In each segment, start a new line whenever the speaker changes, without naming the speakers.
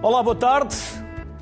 Olá, boa tarde.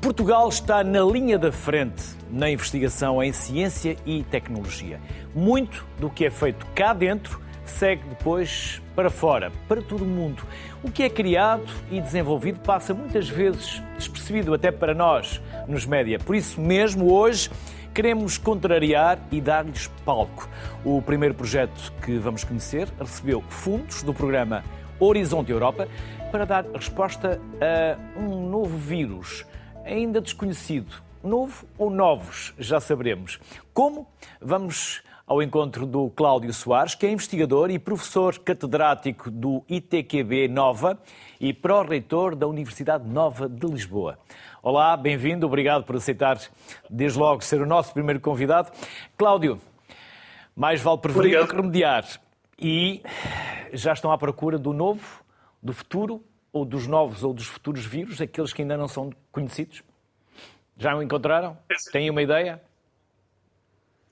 Portugal está na linha da frente na investigação em ciência e tecnologia. Muito do que é feito cá dentro segue depois para fora, para todo o mundo. O que é criado e desenvolvido passa muitas vezes despercebido até para nós nos média. Por isso mesmo, hoje queremos contrariar e dar-lhes palco. O primeiro projeto que vamos conhecer recebeu fundos do programa Horizonte Europa para dar resposta a um novo vírus, ainda desconhecido. Novo ou novos, já saberemos. Como? Vamos ao encontro do Cláudio Soares, que é investigador e professor catedrático do ITQB Nova e pró-reitor da Universidade Nova de Lisboa. Olá, bem-vindo, obrigado por aceitar desde logo ser o nosso primeiro convidado. Cláudio, mais vale prevenir do que remediar. E já estão à procura do novo, do futuro, ou dos novos ou dos futuros vírus, aqueles que ainda não são conhecidos? Já o encontraram? Têm uma ideia?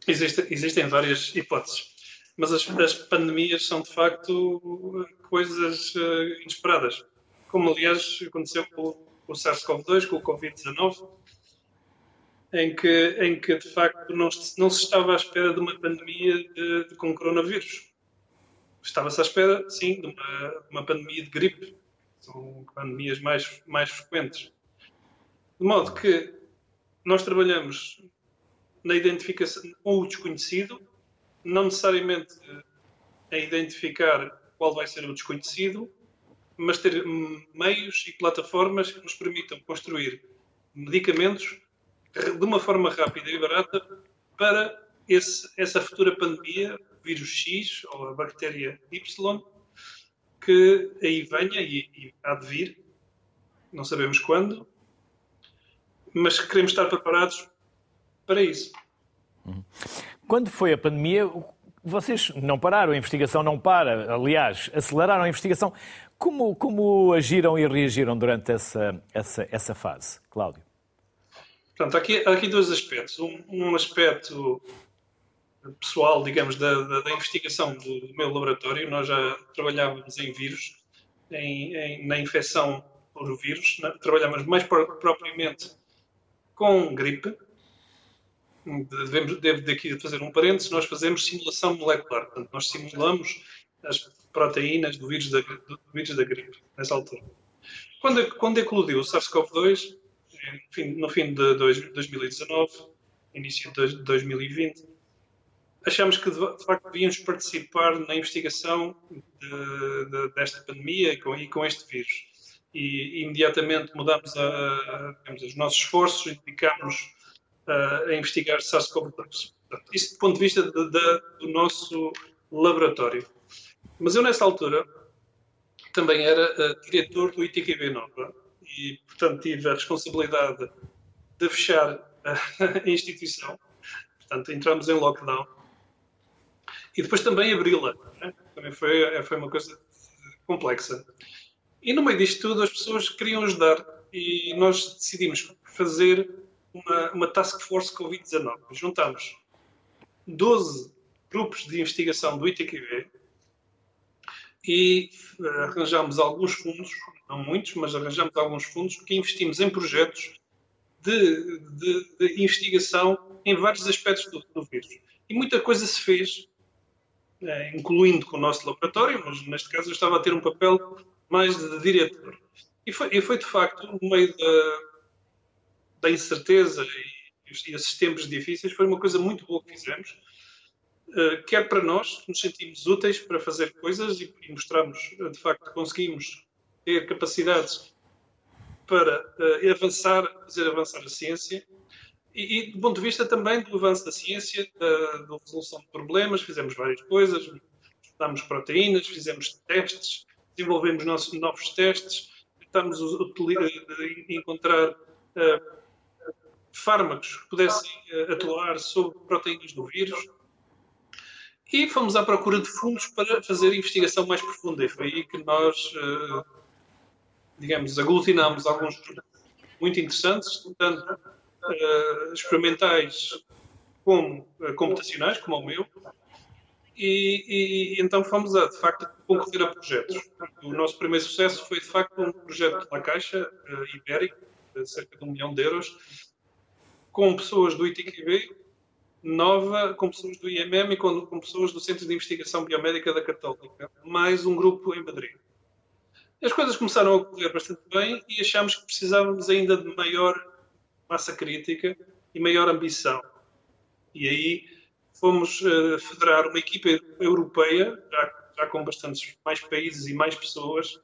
Existe, existem várias hipóteses, mas as, as, pandemias são de facto coisas uh, inesperadas, como aliás aconteceu com, com o SARS-CoV-2, com o Covid-19, em que, em que de facto não, não, se estava à espera de uma pandemia de, de, com coronavírus. Estava-se à espera, sim, de uma, de uma pandemia de gripe. São pandemias mais, mais frequentes. De modo que nós trabalhamos na identificação com o desconhecido, não necessariamente a identificar qual vai ser o desconhecido, mas ter meios e plataformas que nos permitam construir medicamentos de uma forma rápida e barata para esse, essa futura pandemia, vírus X ou a bactéria Y, que aí venha e, e há de vir, não sabemos quando, mas queremos estar preparados para isso.
Quando foi a pandemia, vocês não pararam, a investigação não para, aliás, aceleraram a investigação. Como, como agiram e reagiram durante essa, essa, essa fase, Cláudio?
Portanto, aqui, há aqui dois aspectos. Um, um aspecto pessoal, digamos, da, da, da investigação do, do, meu laboratório. Nós já trabalhávamos em vírus, em, em, na infecção por vírus. Trabalhávamos mais propriamente com gripe, devemos, devo daqui fazer um parênteses, nós fazemos simulação molecular. Portanto, nós simulamos as proteínas do vírus da, do vírus da gripe, nessa altura. Quando, quando eclodiu o SARS-CoV-2, no fim de 2019, início de 2020, achamos que de facto devíamos participar na investigação de, de, desta pandemia e com, e com, este vírus. E imediatamente mudamos a, a, os nossos esforços e dedicámos uh, a investigar SARS-CoV-2. Isso do ponto de vista de, do nosso laboratório. Mas eu, nessa altura, também era uh, diretor do ITQB Nova e, portanto, tive a responsabilidade de fechar a instituição. Portanto, entramos em lockdown. E depois também abri-la. Né? Também foi, foi uma coisa complexa. E no meio disto tudo, as pessoas queriam ajudar e nós decidimos fazer uma, uma task force Covid-19. Juntamos 12 grupos de investigação do ITQB e uh, arranjamos alguns fundos, não muitos, mas arranjamos alguns fundos que investimos em projetos de, de, de investigação em vários aspectos do, do, vírus. E muita coisa se fez, incluindo com o nosso laboratório, mas neste caso eu estava a ter um papel mais de, diretor. E foi, e foi, de facto no meio da, da incerteza e, e esses tempos difíceis, foi uma coisa muito boa que fizemos. Uh, quer para nós, que nos sentimos úteis para fazer coisas e, e mostramos, uh, de facto, conseguimos ter capacidades para uh, avançar, fazer avançar a ciência. E, e, do ponto de vista também do avanço da ciência, da, da resolução de problemas, fizemos várias coisas, estudámos proteínas, fizemos testes, desenvolvemos nossos, novos testes, tentamos encontrar uh, fármacos que pudessem uh, atuar sobre proteínas do vírus. E fomos à procura de fundos para fazer investigação mais profunda. E foi aí que nós, uh, digamos, aglutinámos alguns muito interessantes, tanto uh, experimentais como computacionais, como o meu. E, e, então fomos, a, de facto, concorrer a projetos. O nosso primeiro sucesso foi, de facto, um projeto da Caixa uh, Ibérico, de cerca de um milhão de euros, com pessoas do ITQB, nova, com pessoas do IMM e com, com pessoas do Centro de Investigação Biomédica da Católica, mais um grupo em Madrid. As coisas começaram a correr bastante bem e achámos que precisávamos ainda de maior massa crítica e maior ambição. E aí fomos uh, federar uma equipa europeia, já, já, com bastantes mais países e mais pessoas,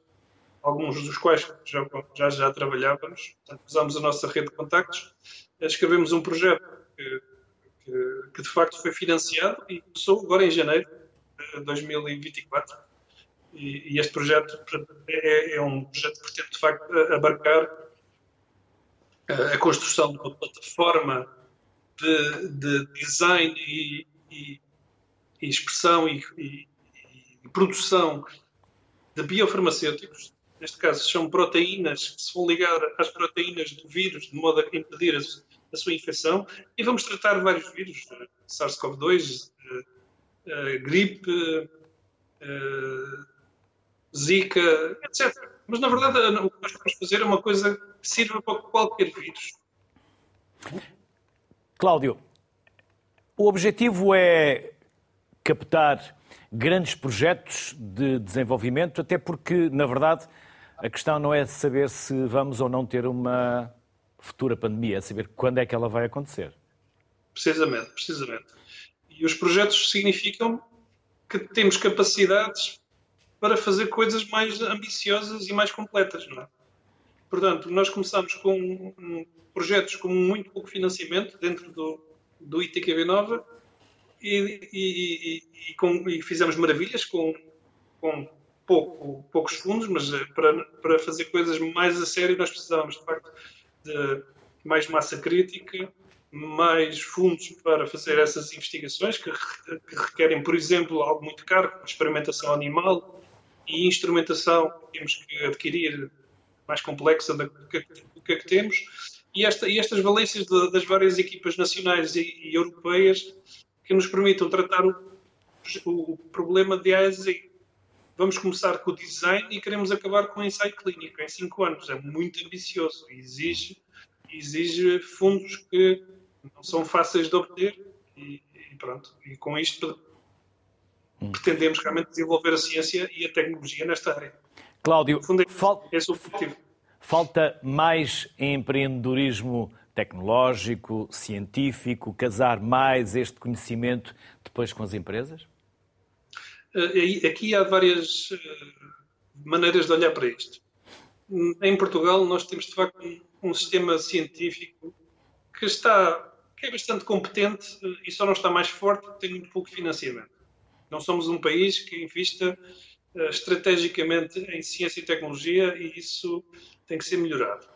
alguns dos quais já, já, já trabalhávamos. Portanto, usámos a nossa rede de contactos, escrevemos um projeto que, que, que, de facto foi financiado e começou agora em janeiro de 2024. E, e este projeto é, é, um projeto que pretende de facto abarcar a construção de uma plataforma de, de design e, e, e expressão e, e, produção de biofarmacêuticos, neste caso são proteínas que se vão ligar às proteínas do vírus de modo a impedir a, sua infecção e vamos tratar vários vírus, eh, SARS-CoV-2, uh, uh, gripe, Zika, etc. Mas na verdade o que nós podemos fazer é uma coisa que sirva para qualquer vírus.
Cláudio, o objetivo é captar grandes projetos de desenvolvimento, até porque, na verdade, a questão não é saber se vamos ou não ter uma futura pandemia, é saber quando é que ela vai acontecer.
Precisamente, precisamente. E os projetos significam que temos capacidades para fazer coisas mais ambiciosas e mais completas, não é? Portanto, nós começamos com projetos com muito pouco financiamento dentro do, do ITQB Nova e, e, e, com, e fizemos maravilhas com, com pouco, poucos fundos, mas eh, para, para fazer coisas mais a sério nós precisávamos, de facto, de mais massa crítica, mais fundos para fazer essas investigações que, que requerem, por exemplo, algo muito caro, experimentação animal e instrumentação que temos que adquirir mais complexa do que, que, que temos e, esta, e estas valências de, das várias equipas nacionais e, e, europeias que nos permitam tratar o, o, problema de A a Z. Vamos começar com o design e queremos acabar com o ensaio clínico em 5 anos. É muito ambicioso e exige, exige fundos que não são fáceis de obter e, e pronto. E com isto. Pretendemos realmente desenvolver a ciência e a tecnologia nesta área.
Cláudio, fundo, é, fal... é o objetivo. Falta mais empreendedorismo tecnológico, científico, casar mais este conhecimento depois com as empresas?
Eh, aqui há várias eh, maneiras de olhar para isto. Em Portugal, nós temos de facto um sistema científico que está que é bastante competente eh, e só não está mais forte porque tem muito pouco financiamento. Não somos um país que invista estrategicamente em ciência e tecnologia e isso tem que ser melhorado.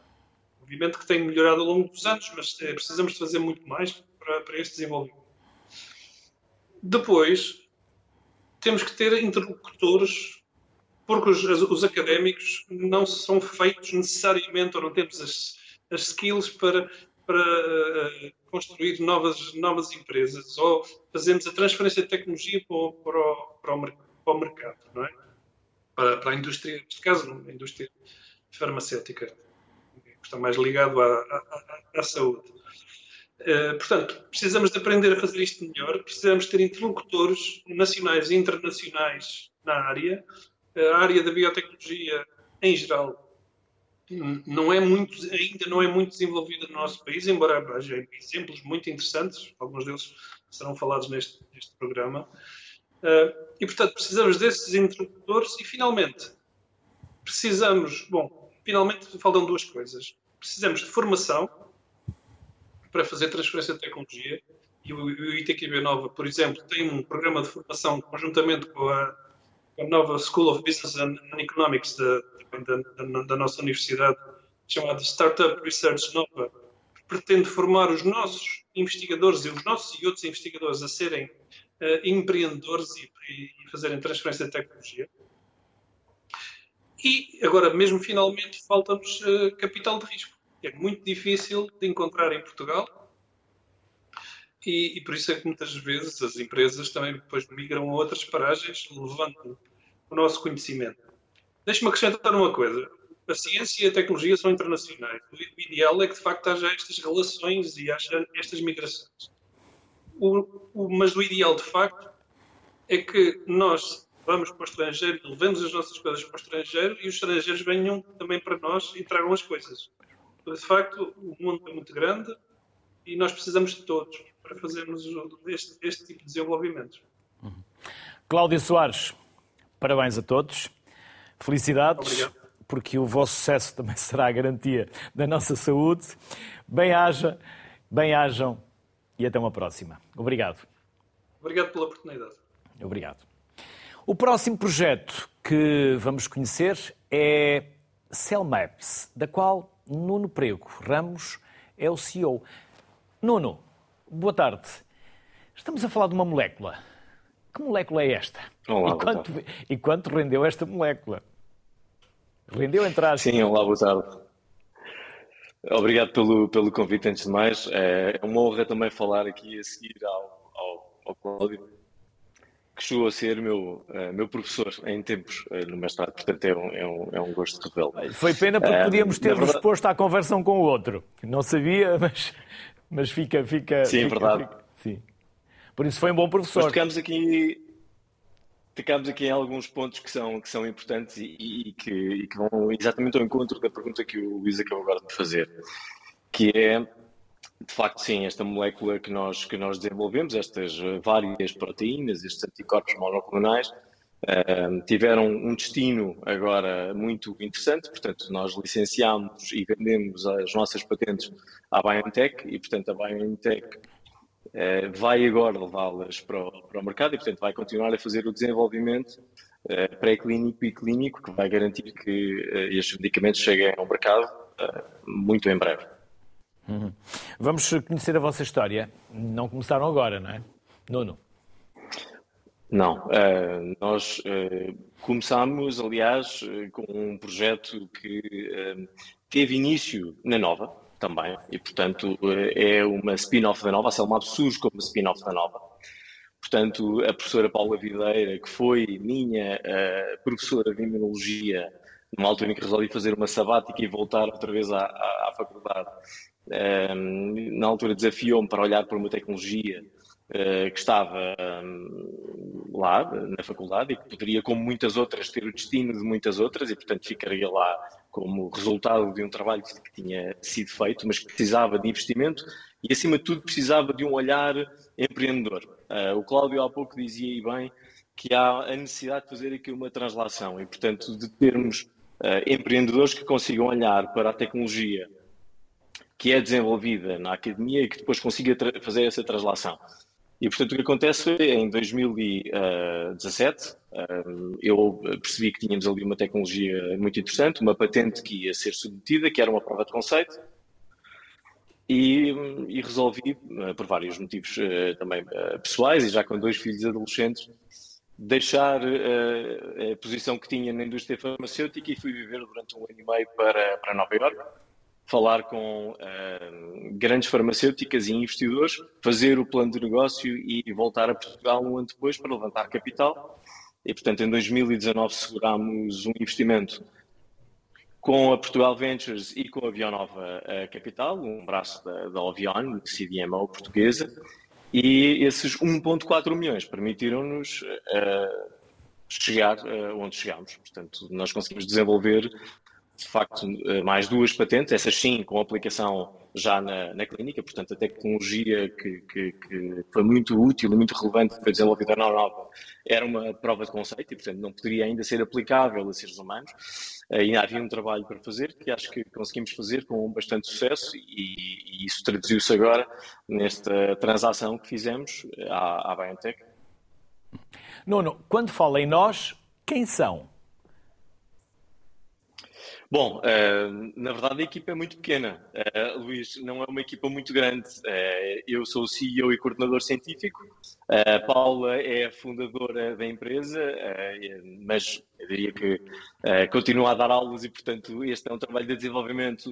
Obviamente que tem melhorado ao longo dos anos, mas é, precisamos de fazer muito mais para, para este desenvolvimento. Depois, temos que ter interlocutores, porque os, os académicos não são feitos necessariamente, ou não temos as, as skills para, para uh, construir novas, novas empresas, ou fazemos a transferência de tecnologia para o, para o, para o, para o mercado, não é? Para, para a indústria, neste caso, a indústria farmacêutica, que está mais ligado à, à, à saúde. Uh, portanto, precisamos de aprender a fazer isto melhor, precisamos ter interlocutores nacionais e internacionais na área. A área da biotecnologia, em geral, não é muito, ainda não é muito desenvolvida no nosso país, embora haja exemplos muito interessantes, alguns deles serão falados neste, neste programa. Uh, e, portanto, precisamos desses interlocutores e, finalmente, precisamos, bom, finalmente faltam duas coisas. Precisamos de formação para fazer transferência de tecnologia e o, ITQB Nova, por exemplo, tem um programa de formação conjuntamente com a, a nova School of Business and Economics da, da, da nossa universidade, chamada Startup Research Nova, que pretende formar os nossos investigadores e os nossos e outros investigadores a serem uh, empreendedores e, e fazerem transferência de tecnologia. E agora, mesmo finalmente, falta-nos uh, capital de risco. É muito difícil de encontrar em Portugal e, e, por isso é que muitas vezes as empresas também depois migram a outras paragens, levando o nosso conhecimento. Deixe-me acrescentar uma coisa. A ciência e a tecnologia são internacionais. O ideal é que, de facto, haja estas relações e haja estas migrações. O, o, mas o ideal, de facto, é que nós vamos para o estrangeiro, levemos as nossas coisas para o estrangeiro e os estrangeiros venham também para nós e tragam as coisas. De facto, o mundo é muito grande e nós precisamos de todos para fazermos este, este tipo de desenvolvimentos.
Uhum. Cláudio Soares, parabéns a todos. Felicidades.
Obrigado.
Porque o vosso sucesso também será a garantia da nossa saúde. Bem-haja, bem-hajam e até uma próxima. Obrigado.
Obrigado pela oportunidade.
Obrigado. O próximo projeto que vamos conhecer é Cell Maps, da qual Nuno Prego Ramos é o CEO. Nuno, boa tarde. Estamos a falar de uma molécula. Que molécula é esta?
Olá,
e, quanto, e quanto rendeu esta molécula? Rendeu entrar.
Sim, olá, boa tarde. Obrigado pelo, pelo convite, antes de mais. É uma honra também falar aqui a seguir ao, ao, ao Cláudio, que chegou a ser meu, uh, meu professor em tempos uh, no mestrado, portanto é um, é um, é um gosto.
Foi pena porque podíamos ter verdade... resposto à conversa um com o outro. Não sabia, mas, mas fica, fica.
Sim,
fica,
verdade.
Fica, sim. Por isso foi um bom professor.
Mas tocamos aqui, tocamos aqui em alguns pontos que são, que são importantes e, e, que, e, que, vão exatamente ao encontro da pergunta que o Luís acabou agora de fazer, que é, de facto, sim, esta molécula que nós, que nós desenvolvemos, estas várias proteínas, estes anticorpos monoclonais, tiveram um destino agora muito interessante, portanto, nós licenciamos e vendemos as nossas patentes à BioNTech e, portanto, a BioNTech eh, vai agora levá-las para, o, para o mercado e, portanto, vai continuar a fazer o desenvolvimento eh, pré-clínico e clínico que vai garantir que eh, estes medicamentos cheguem ao mercado muito em breve.
Uhum. Vamos conhecer a vossa história. Não começaram agora, não é? Nuno.
Não, uh, nós uh, começámos, aliás, uh, com um projeto que teve início na Nova, também, e portanto é uma spin-off da Nova, a Selmab surge como spin-off da Nova. Portanto, a professora Paula Videira, que foi minha professora de Imunologia, numa altura em que resolvi fazer uma sabática e voltar outra vez à, à, à faculdade, na altura desafiou-me para olhar para uma tecnologia que estava um, lá na faculdade e que poderia, como muitas outras, ter o destino de muitas outras e, portanto, ficaria lá como resultado de um trabalho que tinha sido feito, mas que precisava de investimento e, acima de tudo, precisava de um olhar empreendedor. Uh, o Cláudio há pouco dizia aí bem que há a necessidade de fazer aqui uma translação e, portanto, de termos uh, empreendedores que consigam olhar para a tecnologia que é desenvolvida na academia e que depois consiga fazer essa translação. E, portanto, o que acontece em 2017, eu percebi que tínhamos ali uma tecnologia muito interessante, uma patente que ia ser submetida, que era uma prova de conceito, e, e resolvi, eh, por vários motivos também pessoais e já com dois filhos adolescentes, deixar a posição que tinha na indústria farmacêutica e fui viver durante um ano e meio para, para Nova Iorque falar com uh, grandes farmacêuticas e investidores, fazer o plano de negócio e voltar a Portugal um ano depois para levantar capital. E, portanto, em 2019 segurámos um investimento com a Portugal Ventures e com a Avionova uh, Capital, um braço da, da Ovion, CDMO portuguesa, e esses 1.4 milhões permitiram-nos uh, chegar uh, onde chegámos. Portanto, nós conseguimos desenvolver de facto, eh, mais duas patentes, essas sim com aplicação já na, na clínica, portanto, a tecnologia que, que, que, foi muito útil e muito relevante, foi desenvolvida na Europa, era uma prova de conceito e, portanto, não poderia ainda ser aplicável a seres humanos. Ainda havia um trabalho para fazer que acho que conseguimos fazer com bastante sucesso e, e isso traduziu-se agora nesta transação que fizemos à, à BioNTech.
Nuno, quando fala em nós, quem são?
Bom, uh, na verdade a equipa é muito pequena. Uh, Luís, não é uma equipa muito grande. Uh, eu sou o CEO e coordenador científico. Paula é a fundadora da empresa, mas eu diria que continua a dar aulas e, portanto, este é um trabalho de desenvolvimento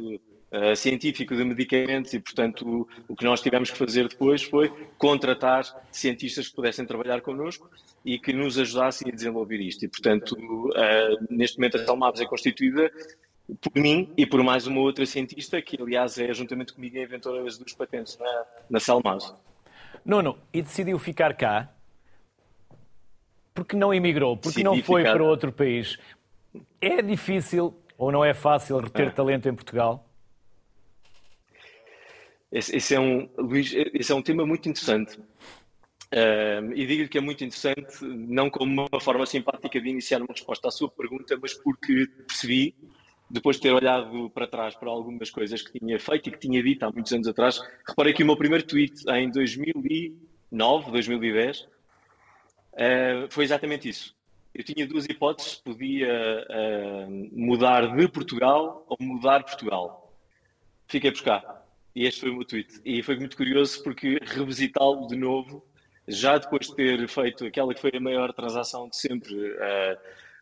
uh, científico de medicamentos e, portanto, o, o, que nós tivemos que fazer depois foi contratar cientistas que pudessem trabalhar connosco e que nos ajudassem a desenvolver isto. E, portanto, uh, neste momento a Salmabs é constituída por mim e por mais uma outra cientista, que aliás é juntamente comigo a inventora das duas patentes na, na Salmabs.
Nuno, e decidiu ficar cá? Porque não emigrou? Porque Decidi não foi ficar... para outro país? É difícil ou não é fácil reter é. talento em Portugal?
Esse, esse, é um, Luís, esse é um tema muito interessante. E digo-lhe que é muito interessante, não como uma forma simpática de iniciar uma resposta à sua pergunta, mas porque percebi, depois de ter olhado para trás para algumas coisas que tinha feito e que tinha dito há muitos anos atrás, reparei que o meu primeiro tweet em 2009, 2010, uh, foi exatamente isso. Eu tinha duas hipóteses, podia uh, mudar de Portugal ou mudar Portugal. Fiquei por cá. E este foi o meu tweet. E foi muito curioso porque revisitá-lo de novo, já depois de ter feito aquela que foi a maior transação de sempre uh,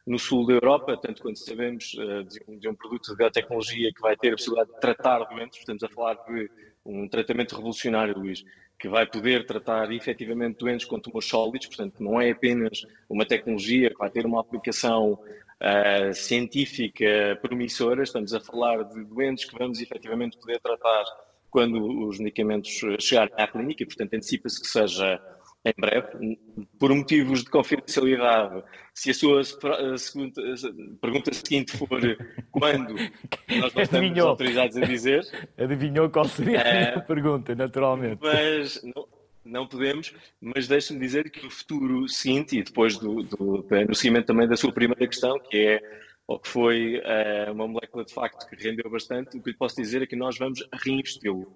no sul da Europa, tanto quanto sabemos uh, de, um, de, um, produto de biotecnologia que vai ter a possibilidade de tratar doentes, estamos a falar de um tratamento revolucionário, Luís, que vai poder tratar efetivamente doentes com tumores sólidos, portanto, não é apenas uma tecnologia que vai ter uma aplicação uh, científica promissora, estamos a falar de doentes que vamos efetivamente poder tratar quando os medicamentos chegarem à clínica, e, portanto, antecipa-se que seja em breve, por motivos de confidencialidade, se a sua segunda, pergunta seguinte for quando, nós não estamos autorizados a dizer.
Adivinhou qual seria a uh, pergunta, naturalmente.
Mas não, não podemos, mas deixe-me dizer que o futuro seguinte, e depois do, do, no seguimento também da sua primeira questão, que é que foi uh, uma molécula de facto que rendeu bastante, o que lhe posso dizer é que nós vamos reinvesti-lo.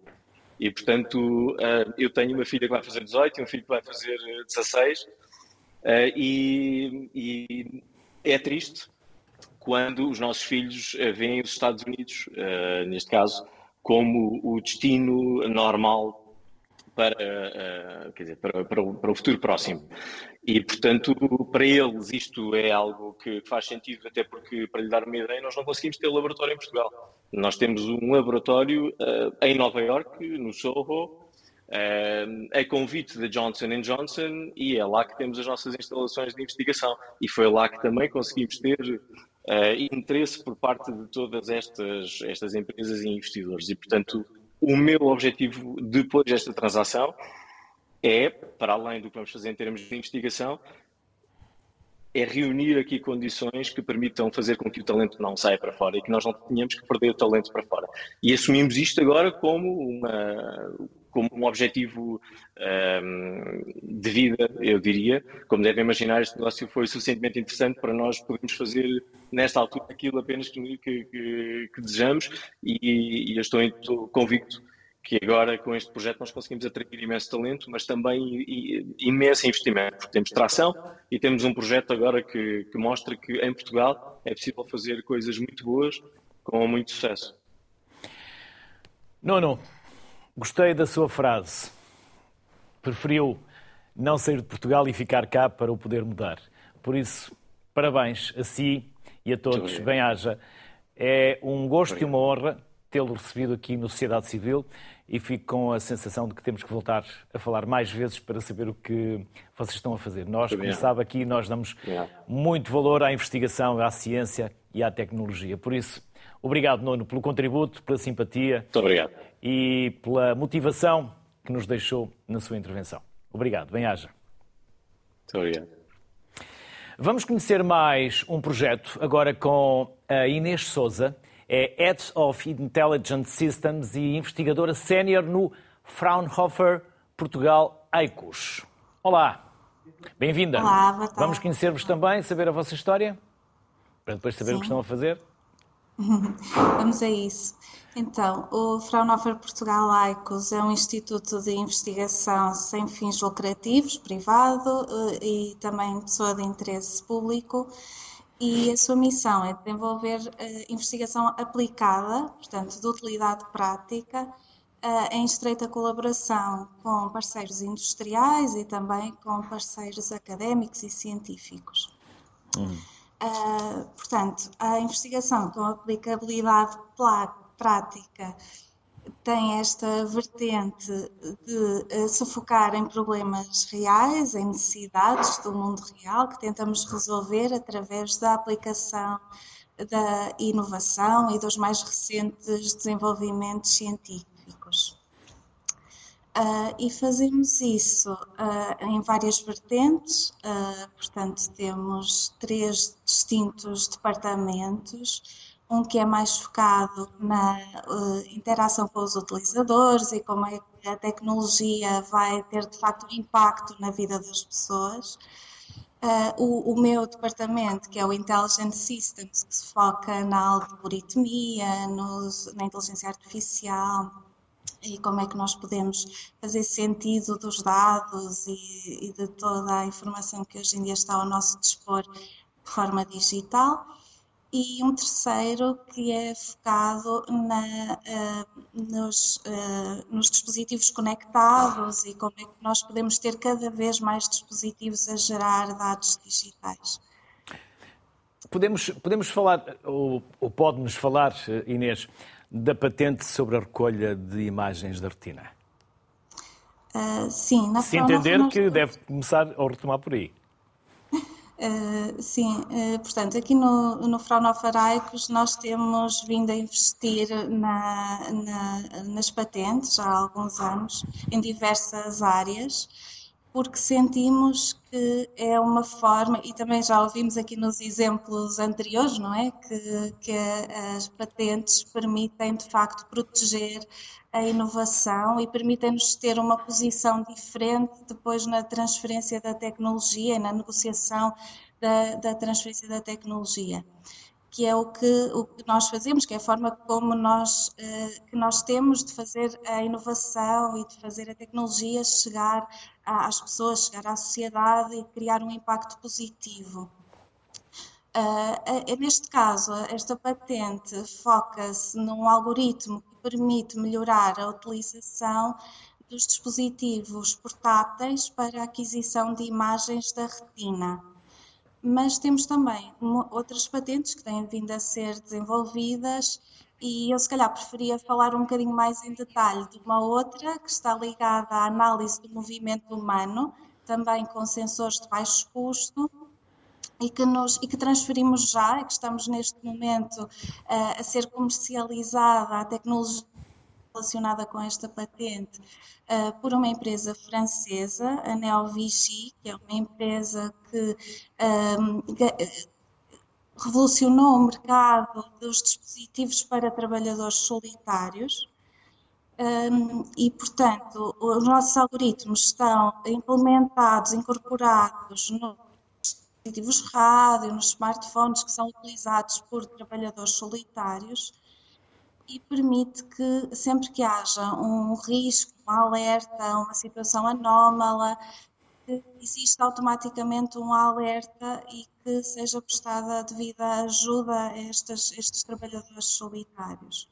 E, portanto, uh, eu tenho uma filha que vai fazer 18 e um filho que vai fazer 16, uh, e, e, é triste quando os nossos filhos veem os Estados Unidos, neste caso, como o destino normal para, uh, quer dizer, para, para, o, para, o, futuro próximo. E, portanto, para eles isto é algo que faz sentido, até porque, para lhe dar uma ideia, nós não conseguimos ter laboratório em Portugal. Nós temos um laboratório uh, em Nova York, no Soho, uh, a convite da Johnson Johnson, e é lá que temos as nossas instalações de investigação. E foi lá que também conseguimos ter uh, interesse por parte de todas estas, estas empresas e investidores. E, portanto, o meu objetivo depois desta transação é, para além do que vamos fazer em termos de investigação, é reunir aqui condições que permitam fazer com que o talento não saia para fora e que nós não tenhamos que perder o talento para fora. E assumimos isto agora como, uma, como um objetivo um, de vida, eu diria. Como devem imaginar, este negócio foi suficientemente interessante para nós podermos fazer, nesta altura, aquilo apenas que, que, que, desejamos e, e eu estou, estou convicto que agora com este projeto nós conseguimos atrair imenso talento, mas também imenso investimento, porque temos tração e temos um projeto agora que, que mostra que em Portugal é possível fazer coisas muito boas com muito sucesso.
Nono, gostei da sua frase. Preferiu não sair de Portugal e ficar cá para o poder mudar. Por isso, parabéns a si e a todos. Bem-haja. É um gosto e uma honra tê-lo recebido aqui no Sociedade Civil e fico com a sensação de que temos que voltar a falar mais vezes para saber o que vocês estão a fazer. Nós, como sabe, aqui nós damos muito valor à investigação, à ciência e à tecnologia. Por isso, obrigado, Nuno, pelo contributo, pela simpatia.
Muito obrigado.
E pela motivação que nos deixou na sua intervenção. Obrigado. Bem-haja.
Muito obrigado.
Vamos conhecer mais um projeto agora com a Inês Souza é Head of Intelligent Systems e investigadora sénior no Fraunhofer Portugal EICOS. Olá, bem-vinda.
Olá, boa tarde.
Vamos conhecer-vos também, saber a vossa história, para depois saber Sim. o que estão a fazer.
Vamos a isso. Então, o Fraunhofer Portugal EICOS é um instituto de investigação sem fins lucrativos, privado eh, e também pessoa de interesse público e a sua missão é desenvolver uh, investigação aplicada, portanto, de utilidade prática, uh, em estreita colaboração com parceiros industriais e também com parceiros académicos e científicos. Uhum. Uh, portanto, a investigação com aplicabilidade prática tem esta vertente de eh, se focar em problemas reais, em necessidades do mundo real, que tentamos resolver através da aplicação da inovação e dos mais recentes desenvolvimentos científicos. Uh, e fazemos isso uh, em várias vertentes, uh, portanto, temos três distintos departamentos um que é mais focado na interação com os utilizadores e como é que a tecnologia vai ter de facto impacto na vida das pessoas. O, o, meu departamento, que é o Intelligent Systems, que se foca na algoritmia, nos, na inteligência artificial e como é que nós podemos fazer sentido dos dados e, e de toda a informação que hoje em dia está ao nosso dispor de forma digital e um terceiro que é focado na, uh, nos, uh, nos, dispositivos conectados e como é que nós podemos ter cada vez mais dispositivos a gerar dados digitais.
Podemos, podemos falar, ou, ou pode-nos falar, Inês, da patente sobre a recolha de imagens da retina?
Uh, sim, na
Se entender nós... que deve começar a retomar por aí.
Uh, sim, uh, portanto, aqui no, no Fraunhofer Aicos nós temos vindo a investir na, na, nas patentes há alguns anos, em diversas áreas, porque sentimos que é uma forma, e também já ouvimos aqui nos exemplos anteriores, não é? Que, que as patentes permitem de facto proteger a inovação e permitem-nos ter uma posição diferente depois na transferência da tecnologia e na negociação da, da transferência da tecnologia que é o que, o que nós fazemos, que é a forma como nós, eh, que nós temos de fazer a inovação e de fazer a tecnologia chegar às pessoas, chegar à sociedade e criar um impacto positivo. Uh, neste caso, esta patente foca-se num algoritmo que permite melhorar a utilização dos dispositivos portáteis para a aquisição de imagens da retina. Mas temos também outras patentes que têm vindo a ser desenvolvidas e eu se calhar preferia falar um bocadinho mais em detalhe de uma outra que está ligada à análise do movimento humano, também com sensores de baixo custo e que, nos, e que transferimos já, que estamos neste momento uh, a ser comercializada a tecnologia relacionada com esta patente uh, por uma empresa francesa, a Neovigi, que é uma empresa que um, eh, revolucionou o mercado dos dispositivos para trabalhadores solitários. Um, e, portanto, os nossos algoritmos estão implementados, incorporados no dispositivos rádio, nos smartphones que são utilizados por trabalhadores solitários e permite que sempre que haja um risco, um alerta, uma situação anómala, que exista automaticamente um alerta e que seja prestada devida ajuda a estes, estes trabalhadores solitários.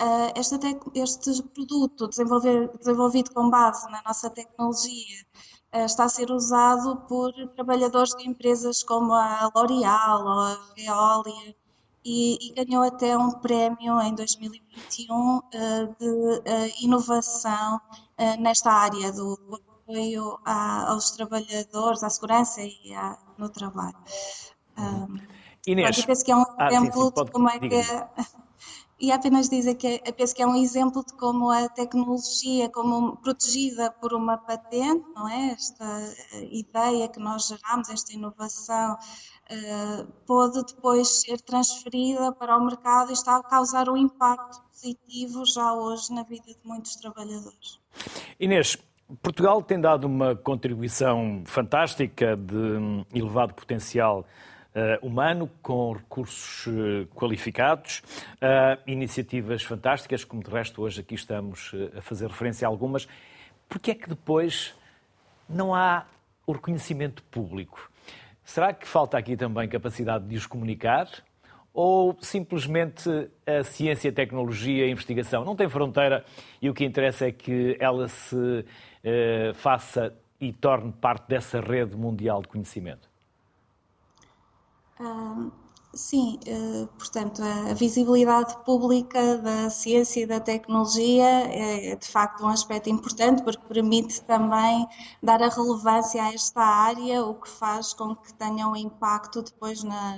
Uh, este, este, produto desenvolvido com base na nossa tecnologia eh, está a ser usado por trabalhadores de empresas como a L'Oréal ou a Veolia e, e, ganhou até um prémio em 2021 uh, eh, de uh, inovação uh, nesta área do apoio a, aos trabalhadores, à segurança e a, no trabalho. Um,
Inês,
penso que é um ah, exemplo sim, sim, pode, de como é que e apenas dizer que penso que é um exemplo de como a tecnologia, como protegida por uma patente, não é? Esta eh, ideia que nós geramos, esta inovação, uh, pode depois ser transferida para o mercado e está a causar um impacto positivo já hoje na vida de muitos trabalhadores.
Inês, Portugal tem dado uma contribuição fantástica de elevado potencial uh, humano, com recursos uh, qualificados, iniciativas fantásticas, como de resto hoje aqui estamos a fazer referência a algumas. Porque é que depois não há o reconhecimento público? Será que falta aqui também capacidade de os comunicar? Ou simplesmente a ciência, a tecnologia, a investigação não tem fronteira e o que interessa é que ela se faça e torne parte dessa rede mundial de conhecimento?
Sim, eh, portanto, a visibilidade pública da ciência e da tecnologia é de facto um aspecto importante porque permite também dar a relevância a esta área, o que faz com que tenha um impacto depois na,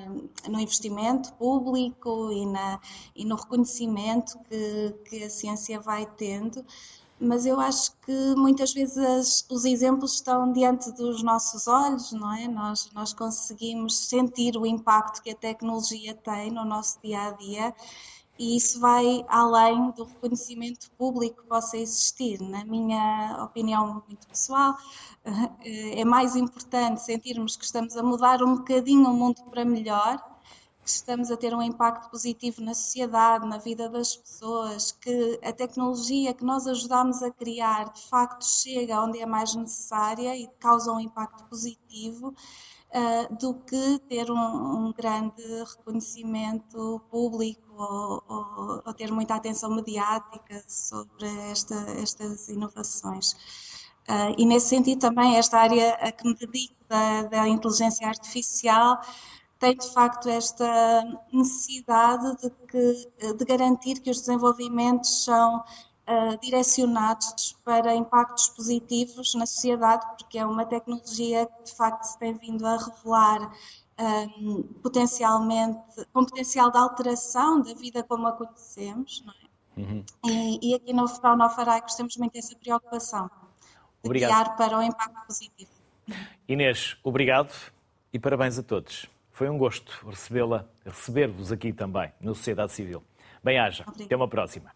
no investimento público e, na, e no reconhecimento que, que a ciência vai tendo mas eu acho que muitas vezes os exemplos estão diante dos nossos olhos, não é? Nós, nós conseguimos sentir o impacto que a tecnologia tem no nosso dia a dia e isso vai além do reconhecimento público que possa existir. Na minha opinião muito pessoal, é mais importante sentirmos que estamos a mudar um bocadinho o mundo para melhor que estamos a ter um impacto positivo na sociedade, na vida das pessoas, que a tecnologia que nós ajudamos a criar de facto chega onde é mais necessária e causa um impacto positivo. Uh, do que ter um, um grande reconhecimento público ou, ou, ou, ter muita atenção mediática sobre esta, estas inovações. Uh, e nesse sentido também esta área a que me dedico da, da inteligência artificial tem de facto esta necessidade de, que, de garantir que os desenvolvimentos são uh, direcionados para impactos positivos na sociedade, porque é uma tecnologia que de facto se tem vindo a revelar um, potencialmente, com potencial de alteração da vida como a conhecemos, é? Uhum. E, e, aqui no Federal Faraicos temos muito essa preocupação de obrigado. guiar para o impacto positivo.
Inês, obrigado e parabéns a todos. Foi um gosto recebê-la, receber-vos aqui também, no Sociedade Civil. Bem-haja. Até uma próxima.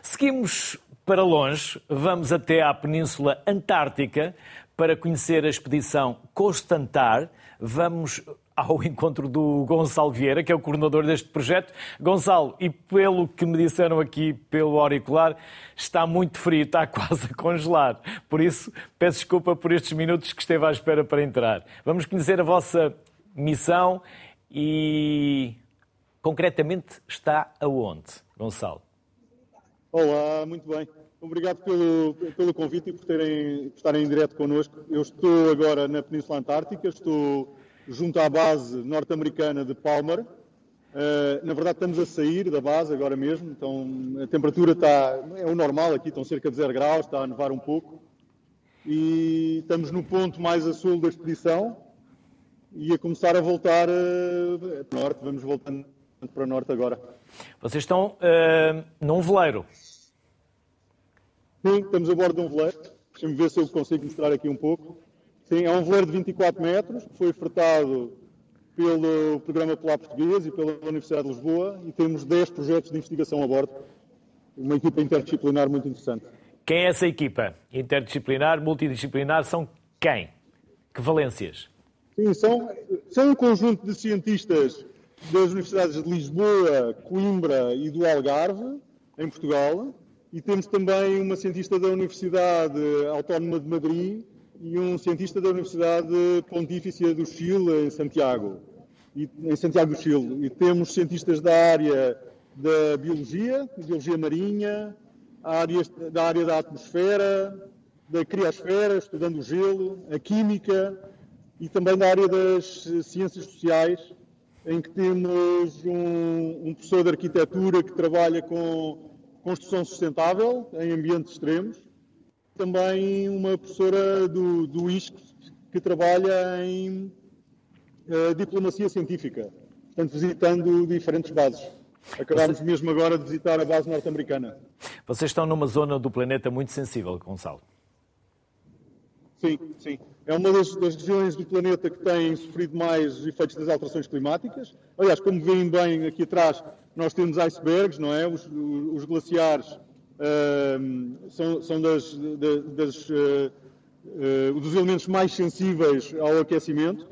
Seguimos para longe, vamos até à Península Antártica para conhecer a expedição Constantar. Vamos ao encontro do Gonçalo Vieira, que é o coordenador deste projeto. Gonçalo, e pelo que me disseram aqui pelo auricular, está muito frio, está quase a congelar. Por isso, peço desculpa por estes minutos que esteve à espera para entrar. Vamos conhecer a vossa missão e, concretamente, está aonde, Gonçalo?
Olá, muito bem. Obrigado pelo, pelo convite e por, terem, por estarem em direto connosco. Eu estou agora na Península Antártica, estou junto à base norte-americana de Palmer. Uh, na verdade, estamos a sair da base agora mesmo, então a temperatura está, é o normal aqui, estão cerca de 0 graus, está a nevar um pouco. E estamos no ponto mais a sul da expedição e a começar a voltar uh, para norte. Vamos voltando para norte agora.
Vocês estão uh, num veleiro?
Sim, estamos a bordo de um veleiro. Deixa-me ver se eu consigo mostrar aqui um pouco. Sim, é um veleiro de 24 metros, que foi ofertado pelo Programa Polar Português e pela Universidade de Lisboa e temos 10 projetos de investigação a bordo. Uma equipa interdisciplinar muito interessante.
Quem é essa equipa? Interdisciplinar, multidisciplinar, são quem? Que valências?
Sim, são, são um conjunto de cientistas das universidades de Lisboa, Coimbra e do Algarve, em Portugal, e temos também uma cientista da Universidade Autónoma de Madrid e um cientista da Universidade Pontifícia do Chile, em Santiago, e, em Santiago do Chile. E temos cientistas da área da biologia, biologia marinha, áreas, da área da atmosfera, da criosfera, estudando o gelo, a química e também da área das ciências sociais, em que temos um, um professor de arquitetura que trabalha com construção sustentável em ambientes extremos também uma professora do, do ISC que trabalha em uh, diplomacia científica, portanto, visitando diferentes bases. Acabámos Você... mesmo agora de visitar a base norte-americana.
Vocês estão numa zona do planeta muito sensível, Gonçalo.
Sim, sim. É uma das, das, regiões do planeta que tem sofrido mais efeitos das alterações climáticas. Aliás, como veem bem aqui atrás, nós temos icebergs, não é? Os, os glaciares são, são das, das, uh, dos elementos mais sensíveis ao aquecimento.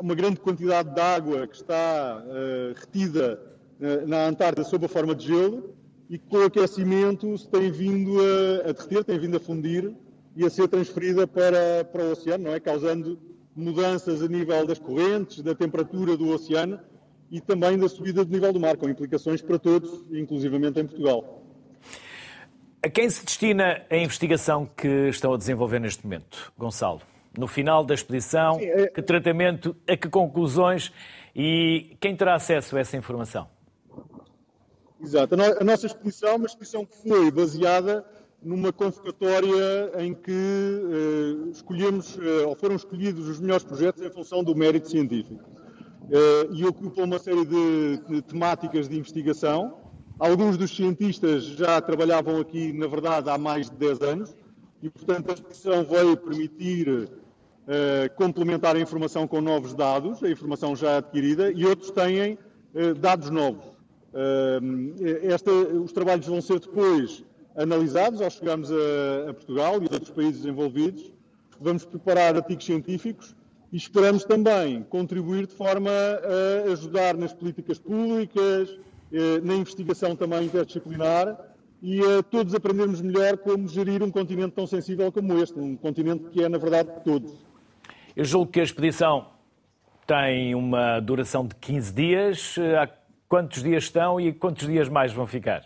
Uma grande quantidade de água que está uh, retida na Antártida sob a forma de gelo e que com o aquecimento se tem vindo a, a derreter, tem vindo a fundir e a ser transferida para, para o oceano, não é? Causando mudanças a nível das correntes, da temperatura do oceano, e também da subida do nível do mar, com implicações para todos, inclusivamente em Portugal.
A quem se destina a investigação que estão a desenvolver neste momento, Gonçalo? no final da expedição? Sim, é... Que tratamento, a que conclusões e quem terá acesso a essa informação?
Exato. A nossa expedição é uma expedição que foi baseada numa convocatória em que uh, escolhemos, uh, ou foram escolhidos os melhores projetos em função do mérito científico. Uh, e ocupa uma série de, temáticas de investigação. Alguns dos cientistas já trabalhavam aqui, na verdade, há mais de 10 anos, e, portanto, a expedição veio permitir complementar a informação com novos dados, a informação já adquirida, e outros têm dados novos. Esta, os trabalhos vão ser depois analisados ao chegarmos a, a Portugal e a outros países envolvidos. Vamos preparar artigos científicos e esperamos também contribuir de forma a ajudar nas políticas públicas, eh, na investigação também interdisciplinar e a todos aprendermos melhor como gerir um continente tão sensível como este, um continente que é, na verdade, de todos.
Eu julgo que a expedição tem uma duração de 15 dias. Há quantos dias estão e quantos dias mais vão ficar?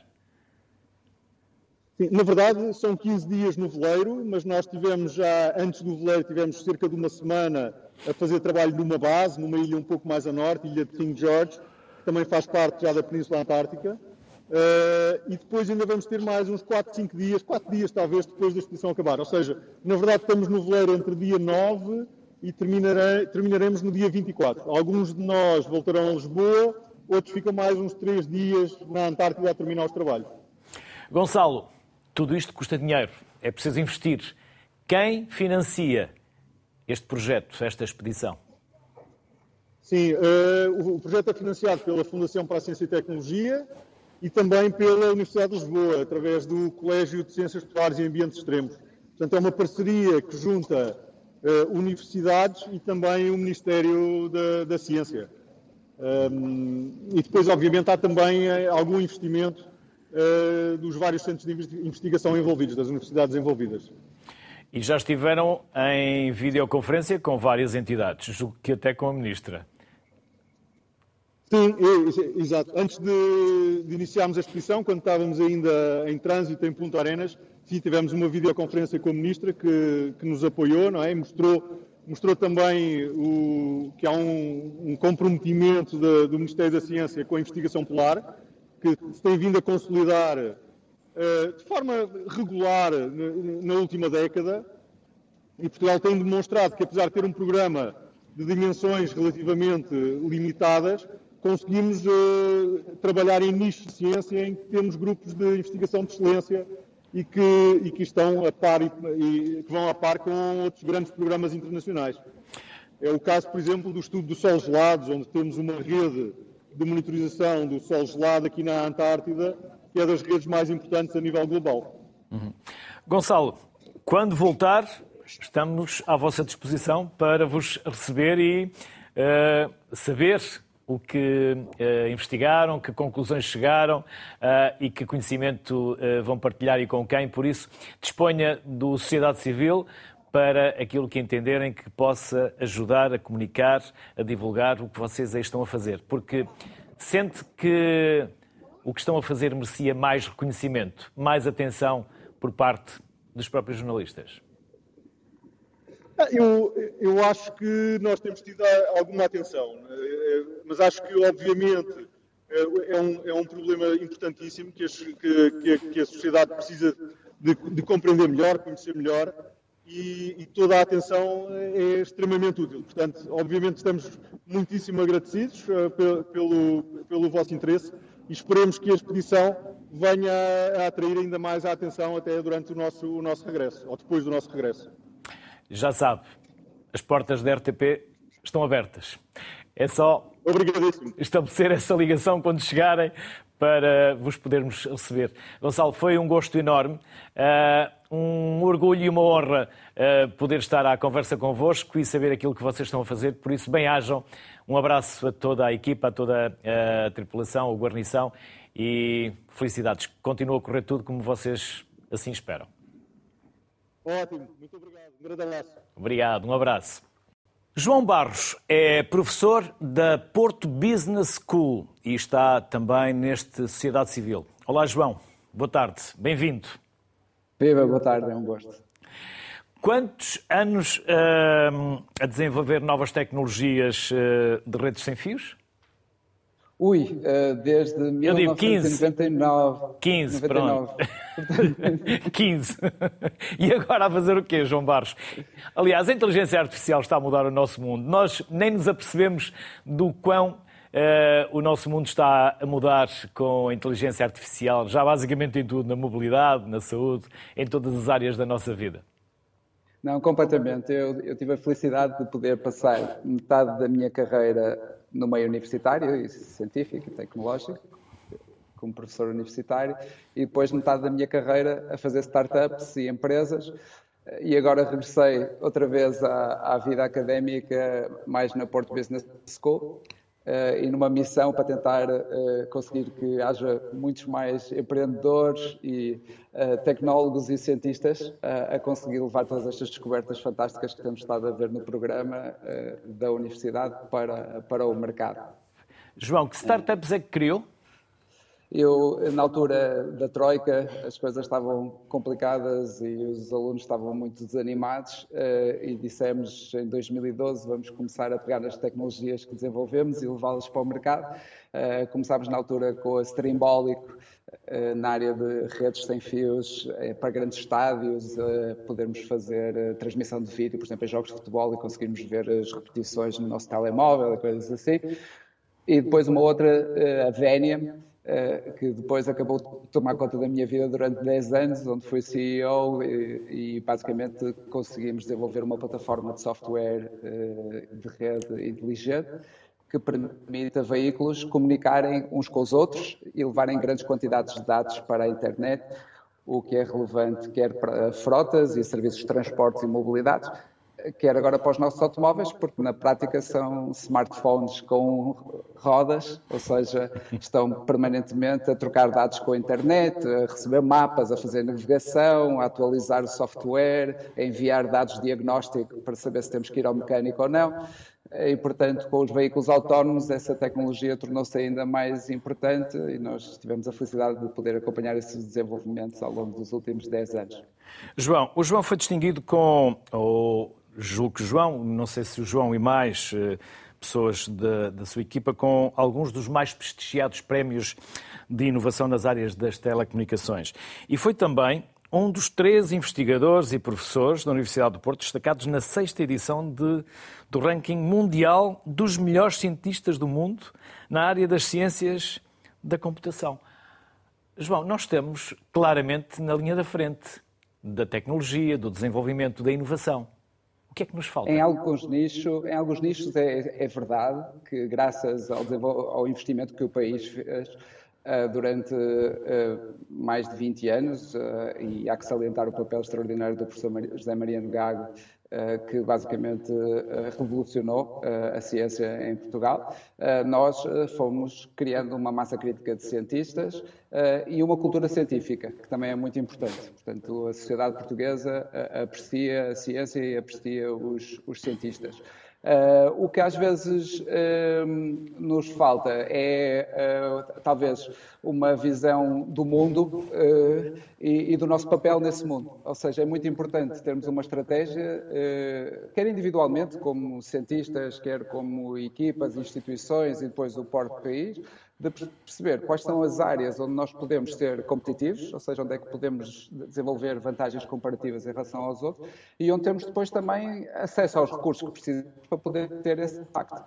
Na verdade, são 15 dias no veleiro, mas nós tivemos já, antes do veleiro, tivemos cerca de uma semana a fazer trabalho numa base, numa ilha um pouco mais a norte, ilha de King George, que também faz parte já da Península Antártica. Uh, e depois ainda vamos ter mais uns 4, 5 dias, 4 dias talvez, depois da expedição acabar. Ou seja, na verdade estamos no veleiro entre dia 9 e terminare, terminaremos no dia 24. Alguns de nós voltarão a Lisboa, outros ficam mais uns 3 dias na Antártida a terminar os trabalhos.
Gonçalo, tudo isto custa dinheiro, é preciso investir. Quem financia este projeto, esta expedição?
Sim, uh, o projeto é financiado pela Fundação para a Ciência e Tecnologia e também pela Universidade de Lisboa, através do Colégio de Ciências Polares e Ambientes Extremos. Portanto, é uma parceria que junta uh, universidades e também o Ministério da, da Ciência. Um, e depois, obviamente, há também eh, algum investimento uh, dos vários centros de investigação envolvidos, das universidades envolvidas.
E já estiveram em videoconferência com várias entidades, julgo que até com a Ministra.
Sim, exato. Antes de, de, iniciarmos a expedição, quando estávamos ainda em trânsito em Punta Arenas, sim, tivemos uma videoconferência com a Ministra que, que nos apoiou, não é? mostrou, mostrou também o, que há um, um comprometimento de, do Ministério da Ciência com a investigação polar que se tem vindo a consolidar uh, de forma regular na, na última década e Portugal tem demonstrado que, apesar de ter um programa de dimensões relativamente limitadas, conseguimos uh, trabalhar em nichos de ciência em que temos grupos de investigação de excelência e que, e que estão a par e, e, que vão a par com outros grandes programas internacionais. É o caso, por exemplo, do estudo dos solos gelados, onde temos uma rede de monitorização do sol gelado aqui na Antártida, que é das redes mais importantes a nível global.
Uhum. Gonçalo, quando voltar, estamos à vossa disposição para vos receber e uh, saber o que uh, investigaram, que conclusões chegaram uh, e que conhecimento vão partilhar e com quem. Por isso, disponha do sociedade civil para aquilo que entenderem que possa ajudar a comunicar, a divulgar o que vocês aí estão a fazer. Porque sente que o que estão a fazer merecia mais reconhecimento, mais atenção por parte dos próprios jornalistas?
Ah, eu, eu acho que nós temos tido alguma atenção, eh, mas acho que, obviamente, é, é um, é um problema importantíssimo que, que, que a sociedade precisa de, de compreender melhor, conhecer melhor e, e, toda a atenção é extremamente útil. Portanto, obviamente estamos muitíssimo agradecidos uh, pelo, pelo vosso interesse e esperemos que a expedição venha a atrair ainda mais a atenção até durante o nosso, o nosso regresso, ou depois do nosso regresso.
Já sabe, as portas da RTP estão abertas. É só estabelecer essa ligação quando chegarem para vos podermos receber. Gonçalo, foi um gosto enorme. Uh, um orgulho e uma honra uh, poder estar à conversa convosco e saber aquilo que vocês estão a fazer. Por isso, bem-ajam. Um abraço a toda a equipa, a toda a tripulação, a guarnição e felicidades. Continua a correr tudo como vocês assim esperam.
Ótimo, muito obrigado. Um grande abraço.
Obrigado, um abraço. João Barros é professor da Porto Business School e está também neste Sociedade Civil. Olá, João. Boa tarde. Bem-vindo.
Viva, boa tarde, é um gosto.
Quantos anos uh, a desenvolver novas tecnologias uh, de redes sem fios?
Ui, uh, desde 1999.
15, 15 pronto. 15. E agora a fazer o quê, João Barros? Aliás, a inteligência artificial está a mudar o nosso mundo. Nós nem nos apercebemos do quão Uh, o nosso mundo está a mudar com a inteligência artificial, já basicamente em tudo, na mobilidade, na saúde, em todas as áreas da nossa vida.
Não, completamente. Eu, eu tive a felicidade de poder passar metade da minha carreira no meio universitário, e científico e tecnológico, como professor universitário, e depois metade da minha carreira a fazer startups e empresas. E agora regressei outra vez à, à vida académica, mais na Porto Business School, Uh, e numa missão para tentar uh, conseguir que haja muitos mais empreendedores e uh, tecnólogos e cientistas a conseguir levar todas estas descobertas fantásticas que temos estado a ver no programa da universidade para, para o mercado.
João, que startups é que criou?
Eu, na altura da Troika, as coisas estavam complicadas e os alunos estavam muito desanimados eh, e dissemos em 2012 vamos começar a pegar as tecnologias que desenvolvemos e levá-las para o mercado. Eh, começámos na altura com a Streambólico, eh, na área de redes sem fios para grandes estádios, podermos fazer transmissão de vídeo, por exemplo, em jogos de futebol e conseguirmos ver as repetições no nosso telemóvel e coisas assim. E depois uma outra, a Vénia, que depois acabou de tomar conta da minha vida durante 10 anos, onde fui CEO e, e basicamente conseguimos desenvolver uma plataforma de software eh, de rede inteligente que permite a veículos comunicarem uns com os outros e levarem grandes quantidades de dados para a internet, o que é relevante quer para frotas e serviços de transportes e mobilidade, quer agora para os nossos automóveis, porque na prática são smartphones com rodas, ou seja, estão permanentemente a trocar dados com a internet, a receber mapas, a fazer navegação, a atualizar o software, a enviar dados de diagnóstico para saber se temos que ir ao mecânico ou não. E, portanto, com os veículos autónomos, essa tecnologia tornou-se ainda mais importante e nós tivemos a felicidade de poder acompanhar esses desenvolvimentos ao longo dos últimos 10 anos.
João, o João foi distinguido com o julgo que João, não sei se o João e mais eh, pessoas da, da, sua equipa, com alguns dos mais prestigiados prémios de inovação nas áreas das telecomunicações. E foi também um dos três investigadores e professores da Universidade do Porto destacados na sexta edição de, do ranking mundial dos melhores cientistas do mundo na área das ciências da computação. João, nós estamos claramente na linha da frente da tecnologia, do desenvolvimento, da inovação. O que é que nos falta?
Em alguns nichos, em alguns nichos é, é verdade que, graças ao, ao, investimento que o país fez uh, durante uh, mais de 20 anos, uh, e há que salientar o papel extraordinário do professor José Mariano Gago eh, que basicamente eh, revolucionou eh, a ciência em Portugal. Nós fomos criando uma massa crítica de cientistas e uma cultura científica, que também é muito importante. Portanto, a sociedade portuguesa aprecia a ciência e aprecia os, os cientistas. Uh, o que às vezes uh, nos falta é uh, talvez uma visão do mundo e, e, do nosso papel nesse mundo. Ou seja, é muito importante termos uma estratégia, quer individualmente, como cientistas, quer como equipas, instituições e depois o próprio país, de perceber quais são as áreas onde nós podemos ser competitivos, ou seja, onde é que podemos desenvolver vantagens comparativas em relação aos outros, e onde temos depois também acesso aos recursos que precisamos para poder ter esse impacto.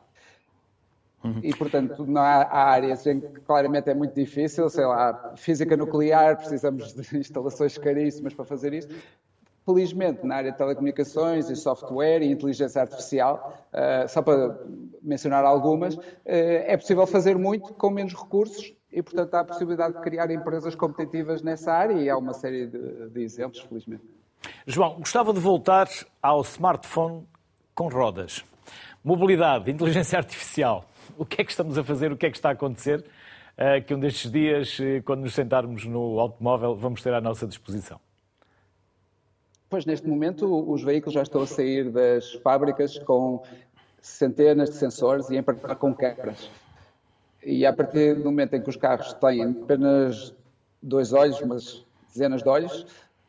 Uhum. E, portanto, há, há, áreas em que claramente é muito difícil, sei lá, física nuclear, precisamos de instalações caríssimas para fazer isso. Felizmente, na área de telecomunicações e software e inteligência artificial, uh, só para mencionar algumas, uh, é possível fazer muito com menos recursos e, portanto, há a possibilidade de criar empresas competitivas nessa área e há uma série de, de exemplos, felizmente.
João, gostava de voltar ao smartphone com rodas. Mobilidade, inteligência artificial. O que é que estamos a fazer? O que é que está a acontecer? Uh, que um destes dias, quando nos sentarmos no automóvel, vamos ter à nossa disposição.
Pois, neste momento, os veículos já estão a sair das fábricas com centenas de sensores e em particular com câmaras. E a partir do momento em que os carros têm apenas dois olhos, mas dezenas de olhos,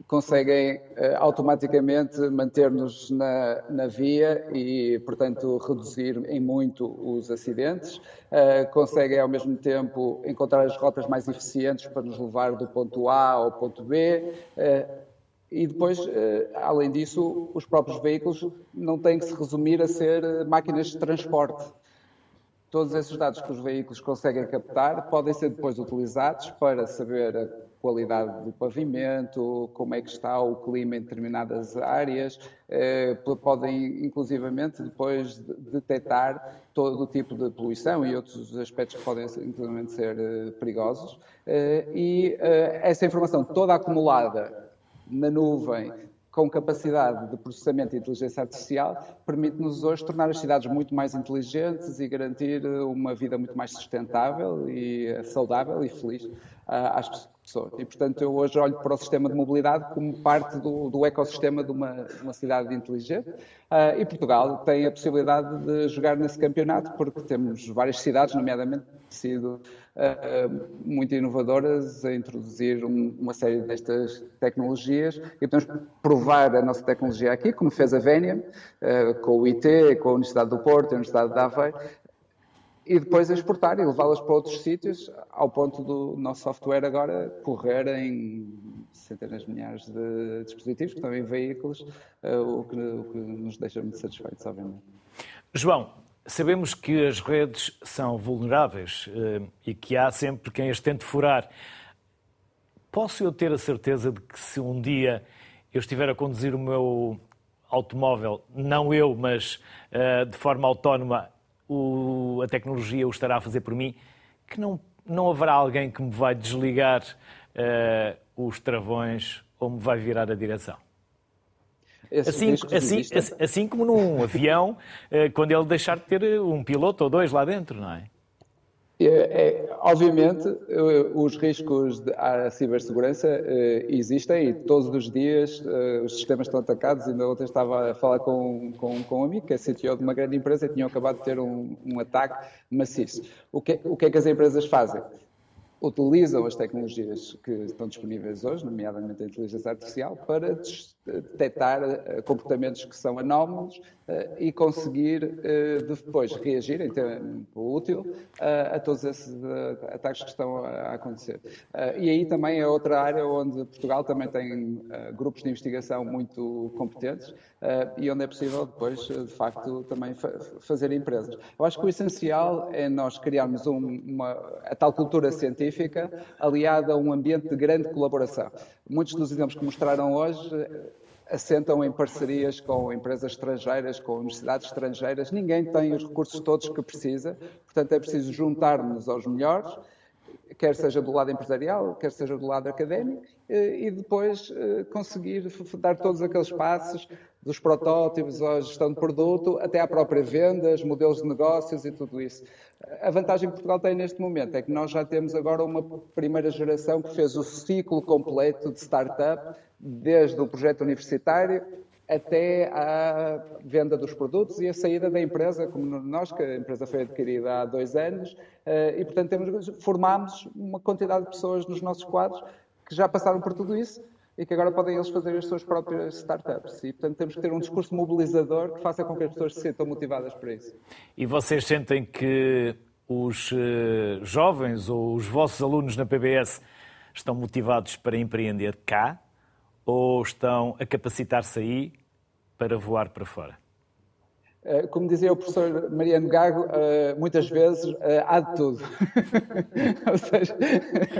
conseguem uh, automaticamente manter-nos na, na, via e, portanto, reduzir em muito os acidentes. Uh, conseguem, ao mesmo tempo, encontrar as rotas mais eficientes para nos levar do ponto A ao ponto B. Uh, e depois, além disso, os próprios veículos não têm que se resumir a ser máquinas de transporte. Todos esses dados que os veículos conseguem captar podem ser depois utilizados para saber a qualidade do pavimento, como é que está o clima em determinadas áreas, eh, podem inclusivamente depois detectar todo o tipo de poluição e outros aspectos que podem inclusivamente ser eh, perigosos. Eh, e essa informação toda acumulada na nuvem, com capacidade de processamento de inteligência artificial, permite-nos hoje tornar as cidades muito mais inteligentes e garantir uma vida muito mais sustentável e saudável e feliz às E, portanto, eu hoje olho para o sistema de mobilidade como parte do, do ecossistema de uma, uma cidade inteligente. Uh, e Portugal tem a possibilidade de jogar nesse campeonato, porque temos várias cidades, nomeadamente, sido uh, muito inovadoras a introduzir um, uma série destas tecnologias. E podemos provar a nossa tecnologia aqui, como fez a Vénia, uh, com o IT, com a Universidade do Porto, a Universidade de Aveiro, e depois exportar e levá-las para outros sítios, ao ponto do nosso software agora correr em centenas de milhares de dispositivos, que estão em veículos, uh, o, que, o, que, nos deixa muito satisfeitos, obviamente.
João, sabemos que as redes são vulneráveis uh, e que há sempre quem as tente furar. Posso eu ter a certeza de que se um dia eu estiver a conduzir o meu automóvel, não eu, mas uh, de forma autónoma, o, a tecnologia o estará a fazer por mim, que não, não haverá alguém que me vai desligar uh, os travões ou me vai virar a direção. Assim, assim, assim, assim, como num avião, uh, quando ele deixar de ter um piloto ou dois lá dentro, não é?
É, é, obviamente, os riscos à cibersegurança uh, existem e todos os dias uh, os sistemas estão atacados. Ainda ontem estava a falar com, com, com um amigo que é CTO de uma grande empresa e tinham acabado de ter um, um ataque maciço. O que, o que é que as empresas fazem? Utilizam as tecnologias que estão disponíveis hoje, nomeadamente a inteligência artificial, para detectar uh, comportamentos que são anómalos uh, e conseguir uh, depois reagir em tempo útil a todos esses ataques que estão a acontecer. e aí também é outra área onde Portugal também tem grupos de investigação muito competentes e onde é possível depois, de facto, também fa fazer empresas. Eu acho que o essencial é nós criarmos um, uma, a tal cultura científica aliada a um ambiente de grande colaboração. Muitos dos exemplos que mostraram hoje assentam em parcerias com empresas estrangeiras, com universidades estrangeiras. Ninguém tem os recursos todos que precisa, portanto é preciso juntar-nos aos melhores, quer seja do lado empresarial, quer seja do lado académico, e depois eh, conseguir dar todos aqueles passos, dos protótipos à gestão de produto, até à própria venda, os modelos de negócios e tudo isso. A vantagem que Portugal tem neste momento é que nós já temos agora uma primeira geração que fez o ciclo completo de startup, desde o projeto universitário até à venda dos produtos e a saída da empresa, como nós, que a empresa foi adquirida há dois anos, eh, e portanto temos, formamos uma quantidade de pessoas nos nossos quadros que já passaram por tudo isso e que agora podem eles fazer as suas próprias startups. E, portanto, temos que ter um discurso mobilizador que faça com que as pessoas se sintam motivadas para isso.
E vocês sentem que os uh, jovens ou os vossos alunos na PBS estão motivados para empreender cá ou estão a capacitar-se aí para voar para fora?
Eh, como dizia o professor Mariano Gago, eh, muitas vezes há de tudo. Ou seja,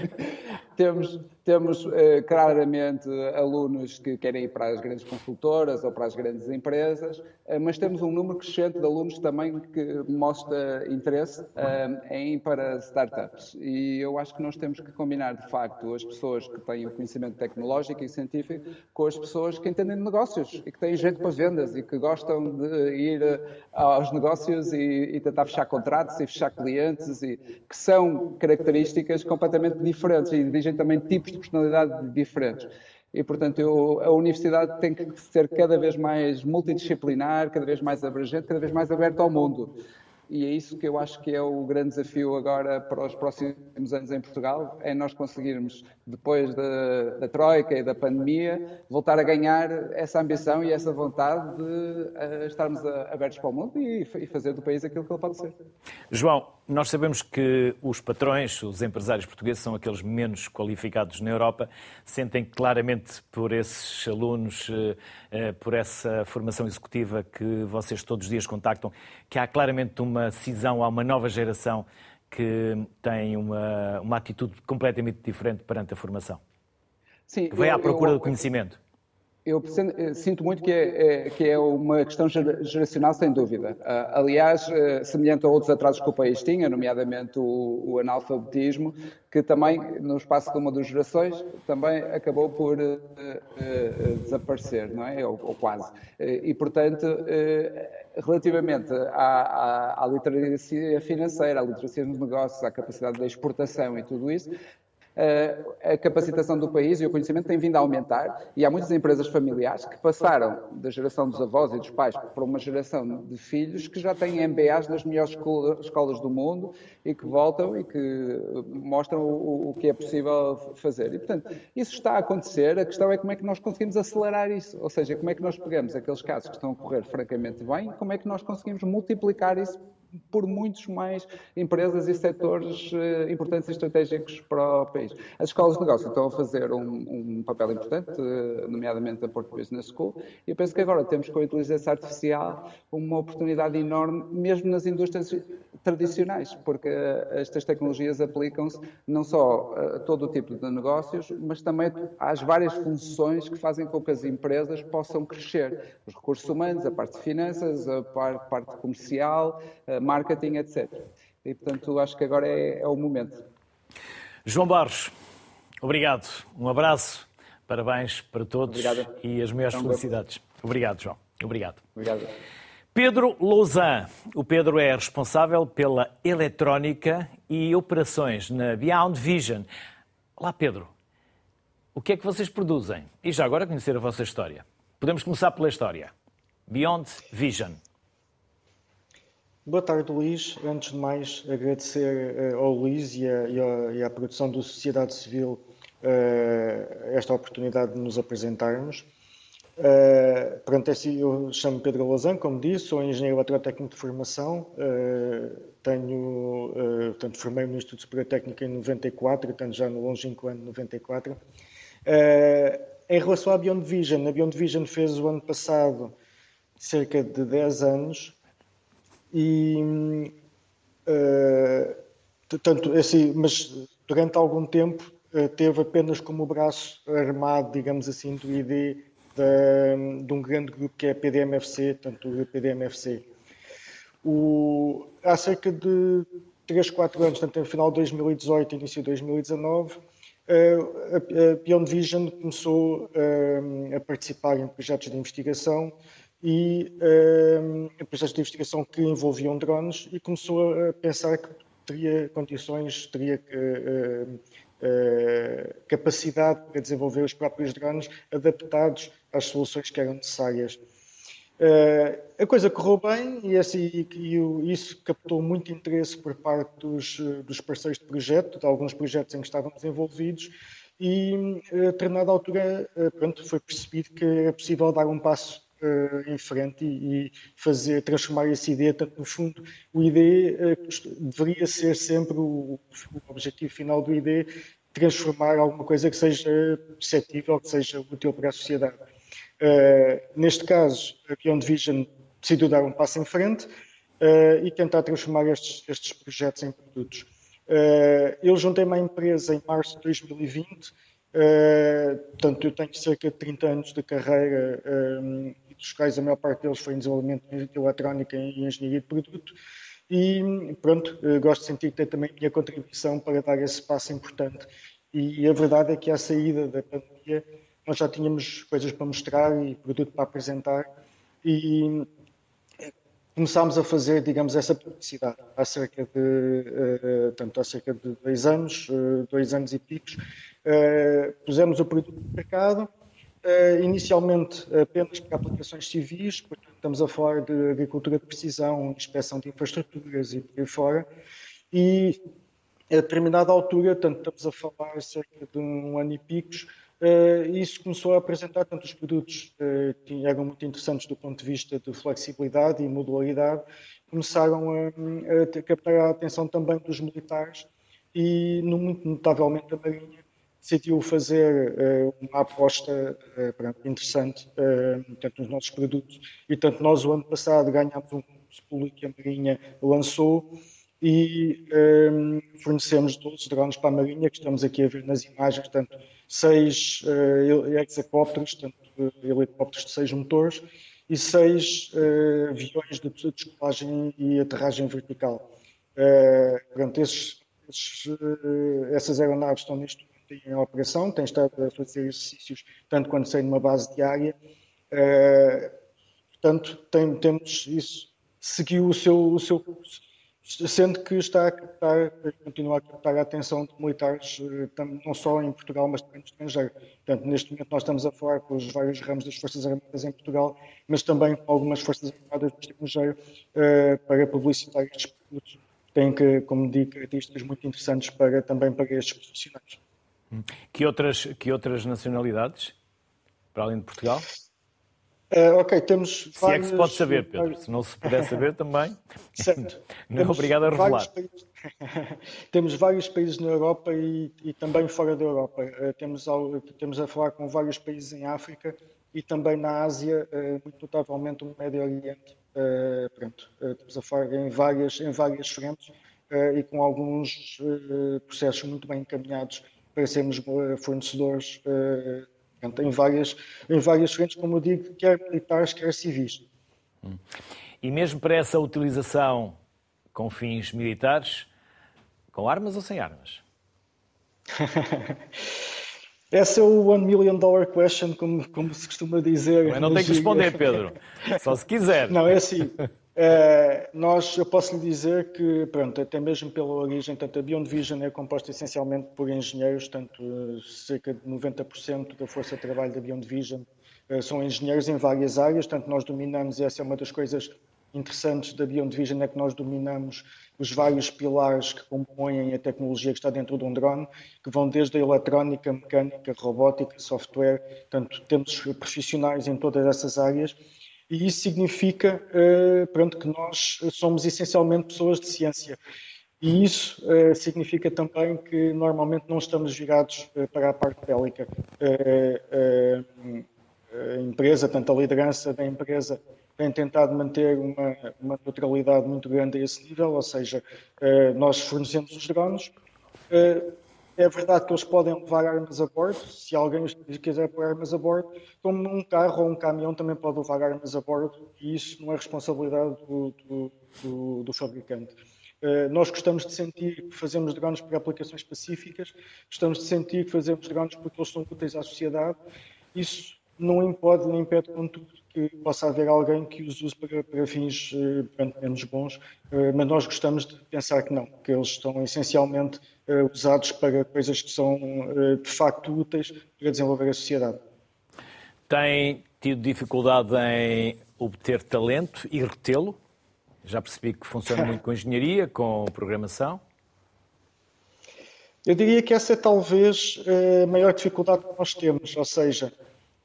temos, temos eh, claramente alunos que querem ir para as grandes consultoras ou para as grandes empresas, eh, mas temos um número crescente de alunos também que mostra interesse eh, em ir para startups. E eu acho que nós temos que combinar, de facto, as pessoas que têm o conhecimento tecnológico e científico com as pessoas que entendem de negócios e que têm jeito para vendas e que gostam de ir aos negócios e, e tentar fechar contratos e fechar clientes e que são características completamente diferentes e exigem também tipos de personalidade diferentes. E, portanto, eu, a universidade tem que ser cada vez mais multidisciplinar, cada vez mais abrangente, cada vez mais aberta ao mundo. e é isso que eu acho que é o grande desafio agora para os próximos anos em Portugal, é nós conseguirmos, depois da, da Troika e da pandemia, voltar a ganhar essa ambição e essa vontade de uh, estarmos a, abertos para o mundo e, e fazer do país aquilo que ele pode ser.
João, nós sabemos que os patrões, os empresários portugueses, são aqueles menos qualificados na Europa, sentem claramente por esses alunos, uh, uh, por essa formação executiva que vocês todos os dias contactam, que há claramente uma cisão, há uma nova geração que tem uma, uma atitude completamente diferente perante a formação. Sim, que vem eu, à procura eu, do conhecimento.
Eu eh, sinto muito que é, é, que é uma questão geracional, sem dúvida. Uh, aliás, uh, semelhante a outros atrasos que o país tinha, nomeadamente o, o, analfabetismo, que também, no espaço de uma das gerações, também acabou por uh, desaparecer, não é? Ou, ou quase. e, portanto, relativamente à, à, à, literacia financeira, à literacia nos negócios, à capacidade de exportação e tudo isso, a capacitação do país e o conhecimento tem vindo a aumentar e há muitas empresas familiares que passaram da geração dos avós e dos pais para uma geração de filhos que já têm MBAs nas melhores escolas do mundo e que voltam e que mostram o, que é possível fazer. E, portanto, isso está a acontecer. A questão é como é que nós conseguimos acelerar isso. Ou seja, como é que nós pegamos aqueles casos que estão a correr francamente bem como é que nós conseguimos multiplicar isso por muitos mais empresas e setores uh, importantes e estratégicos para o país. As escolas de negócio estão a fazer um, um papel importante, uh, nomeadamente a Porto Business School, e eu penso que agora temos com a inteligência artificial uma oportunidade enorme, mesmo nas indústrias tradicionais, porque uh, estas tecnologias aplicam-se não só a todo o tipo de negócios, mas também às várias funções que fazem com que as empresas possam crescer. Os recursos humanos, a parte de finanças, a parte comercial, marketing, etc. E, portanto, acho que agora é, é o momento.
João Barros, obrigado. Um abraço, parabéns para todos e as maiores felicidades. Obrigado, João. Obrigado.
Obrigado.
Pedro Louzan. O Pedro é responsável pela eletrónica e operações na Beyond Vision. Olá, Pedro. O que é que vocês produzem? E já agora conhecer a vossa história. Podemos começar pela história. Beyond Vision.
Boa tarde, Luís. Antes de mais, agradecer uh, ao Luís e, a, e, a, e à produção do Sociedade Civil uh, esta oportunidade de nos apresentarmos. Uh, pronto, é assim, eu chamo Pedro Lozan, como disse, sou engenheiro eletrotécnico de formação, uh, tenho, uh, portanto, formei-me no Instituto Superior Técnico em 94, portanto, já no longínquo ano de 94. Uh, em relação à Beyond Vision, a Beyond Vision fez o ano passado cerca de 10 anos, e uh, tanto assim, mas durante algum tempo uh, teve apenas como braço armado, digamos assim, do ID de, de um grande grupo que é a PDMFC, tanto o PDMFC. O, há cerca de 3, 4 anos, tanto no final de 2018 início de 2019, eh, a Beyond Vision começou a participar em projetos de investigação e uh, processos de investigação que envolviam drones e começou a pensar que teria condições, teria uh, uh, capacidade para desenvolver os próprios drones adaptados às soluções que eram necessárias. A coisa correu bem e, assim, e, e, isso captou muito interesse por parte dos, dos, parceiros de projeto, de alguns projetos em que estávamos envolvidos, e a determinada altura pronto, foi percebido que era possível dar um passo uh, em frente e, e, fazer, transformar esse ID, tanto no fundo, o ID uh, eh, deveria ser sempre o, o, objetivo final do ID, transformar alguma coisa que seja perceptível, que seja útil para a sociedade. Uh, neste caso, a Beyond Vision decidiu dar um passo em frente e tentar transformar estes, estes projetos em produtos. eu juntei-me à empresa em março de 2020, Uh, portanto, eu tenho cerca de 30 anos de carreira dos quais a maior parte deles foi em desenvolvimento de eletrónica e engenharia de produto. E pronto, gosto de sentir que tem também a minha contribuição para dar esse passo importante. E, e a verdade é que à saída da pandemia nós já tínhamos coisas para mostrar e produto para apresentar e começámos a fazer, digamos, essa publicidade há cerca de, uh, tanto há cerca de dois anos, dois anos e picos. Uh, pusemos o produto no mercado, inicialmente apenas para aplicações civis, portanto, estamos a falar de agricultura de precisão, inspeção de infraestruturas e por aí fora, e a determinada altura, tanto estamos a falar cerca de um ano e picos, Uh, isso começou a apresentar tanto os produtos uh, que eram muito interessantes do ponto de vista de flexibilidade e modularidade, começaram a, a captar a atenção também dos militares e, no, muito notavelmente, a Marinha decidiu fazer uh, uma aposta uh, interessante uh, tanto nos nossos produtos e tanto nós o ano passado ganhámos um concurso público que a Marinha lançou e um, fornecemos 12 drones para a Marinha, que estamos aqui a ver nas imagens, tanto seis uh, hexacópteros, tanto helicópteros de seis motores e seis uh, aviões de descolagem e aterragem vertical. Uh, esses, esses, essas aeronaves estão neste em operação, têm estado a fazer exercícios tanto quanto sei numa base diária. Uh, portanto, tem, temos isso, seguiu o seu, o seu curso sendo que está a captar, continua a captar a atenção de militares, eh, não só em Portugal, mas também no estrangeiro. Portanto, neste momento nós estamos a falar com os vários ramos das Forças Armadas em Portugal, mas também com algumas Forças Armadas do estrangeiro uh, para publicitar estes produtos. Têm, que, como digo, características muito interessantes para, também para estes profissionais.
Que outras, que outras nacionalidades, para além de Portugal?
Uh, ok, temos
Se vários... é que se pode saber, Pedro. Se não se puder saber também,
certo.
não é obrigado a revelar.
Temos vários países na Europa e, e também fora da Europa. Uh, temos, temos a falar com vários países em África e também na Ásia, uh, muito notavelmente no Médio Oriente. pronto, estamos a falar em várias, em várias frentes e com alguns processos muito bem encaminhados para sermos fornecedores Portanto, em várias, em várias frentes, como eu digo, quer militares, quer civis.
E mesmo para essa utilização com fins militares, com armas ou sem armas?
Essa é o one million dollar question, como, como se costuma dizer.
Mas não tem que responder, Pedro. Só se quiser.
Não, é assim. É, nós, eu posso lhe dizer que, pronto, até mesmo pela origem, tanto a Beyond Vision é composta essencialmente por engenheiros, tanto cerca de 90% da força de trabalho da Beyond Vision é, são engenheiros em várias áreas, tanto nós dominamos, e essa é uma das coisas interessantes da Beyond Vision, é que nós dominamos os vários pilares que compõem a tecnologia que está dentro de um drone, que vão desde a eletrónica, mecânica, robótica, software, portanto, temos profissionais em todas essas áreas e isso significa uh, pronto, que nós somos essencialmente pessoas de ciência. E isso uh, significa também que normalmente não estamos virados uh, para a parte bélica. a empresa, tanto a liderança da empresa, tem tentado manter uma, uma neutralidade muito grande a esse nível, ou seja, nós fornecemos os drones, é verdade que eles podem levar armas a bordo, se alguém quiser pôr armas a bordo, como um carro ou um caminhão também pode levar armas a bordo e isso não é responsabilidade do, do, do, do fabricante. Uh, nós gostamos de sentir que fazemos drones para aplicações específicas, gostamos de sentir que fazemos drones porque eles são úteis à sociedade. Isso não impede nem impede, contudo, que possa haver alguém que os use para, para fins uh, menos bons, uh, mas nós gostamos de pensar que não, que eles estão essencialmente uh, usados para coisas que são de facto úteis para desenvolver a sociedade.
Tem tido dificuldade em obter talento e retê-lo? Já percebi que funciona muito com engenharia, com programação.
Eu diria que essa é talvez a maior dificuldade que nós temos, ou seja,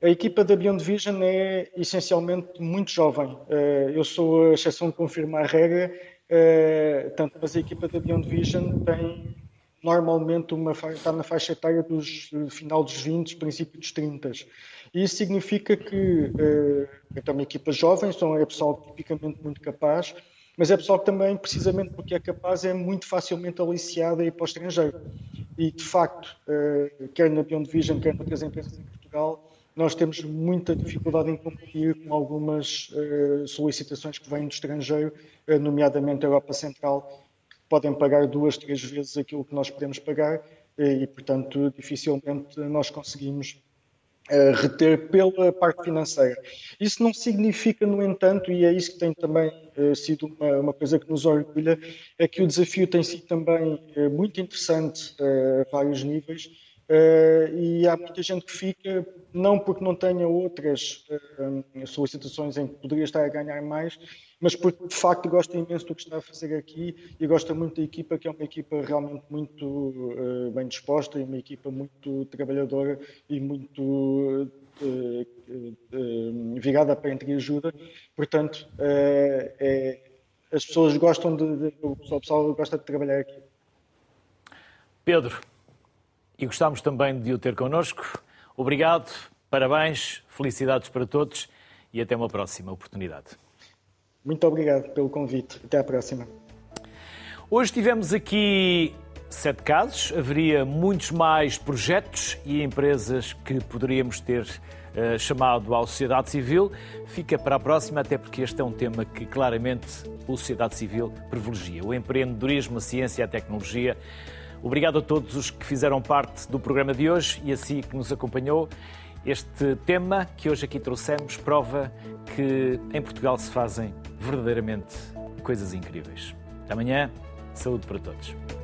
a equipa da Beyond Vision é essencialmente muito jovem. Eh, eu sou a exceção que confirma a regra, eh, tanto, mas a equipa da Beyond Vision tem normalmente uma, está na faixa etária dos final dos 20, princípio dos 30. E isso significa que é uma equipa jovem, é pessoal tipicamente muito capaz, mas é pessoal que também, precisamente porque é capaz, é muito facilmente aliciado a ir para o estrangeiro. E, de facto, quer na Beyond Vision, quer noutras empresas nós temos muita dificuldade em competir com algumas uh, solicitações que vêm do estrangeiro, uh, nomeadamente a Europa Central, que podem pagar duas, três vezes aquilo que nós podemos pagar uh, e, portanto, dificilmente nós conseguimos reter pela parte financeira. Isso não significa, no entanto, e é isso que tem também sido uma, coisa que nos orgulha, é que o desafio tem sido também muito interessante a vários níveis Uh, e há muita gente que fica, não porque não tenha outras uh, solicitações em que poderia estar a ganhar mais, mas porque de facto gosta imenso do que está a fazer aqui e gosta muito da equipa, que é uma equipa realmente muito uh, bem disposta e uma equipa muito trabalhadora e muito virada para a ajuda. Portanto, é, as pessoas gostam de, de o pessoal gosta de trabalhar aqui.
Pedro, e gostamos também de o ter connosco. Obrigado, parabéns, felicidades para todos e até uma próxima oportunidade.
Muito obrigado pelo convite. Até à próxima.
Hoje tivemos aqui sete casos, haveria muitos mais projetos e empresas que poderíamos ter uh, chamado à sociedade civil. Fica para a próxima, até porque este é um tema que claramente a sociedade civil privilegia: o empreendedorismo, a ciência e a tecnologia. Obrigado a todos os que fizeram parte do programa de hoje e a si que nos acompanhou. Este tema que hoje aqui trouxemos prova que em Portugal se fazem verdadeiramente coisas incríveis. Amanhã, saúde para todos.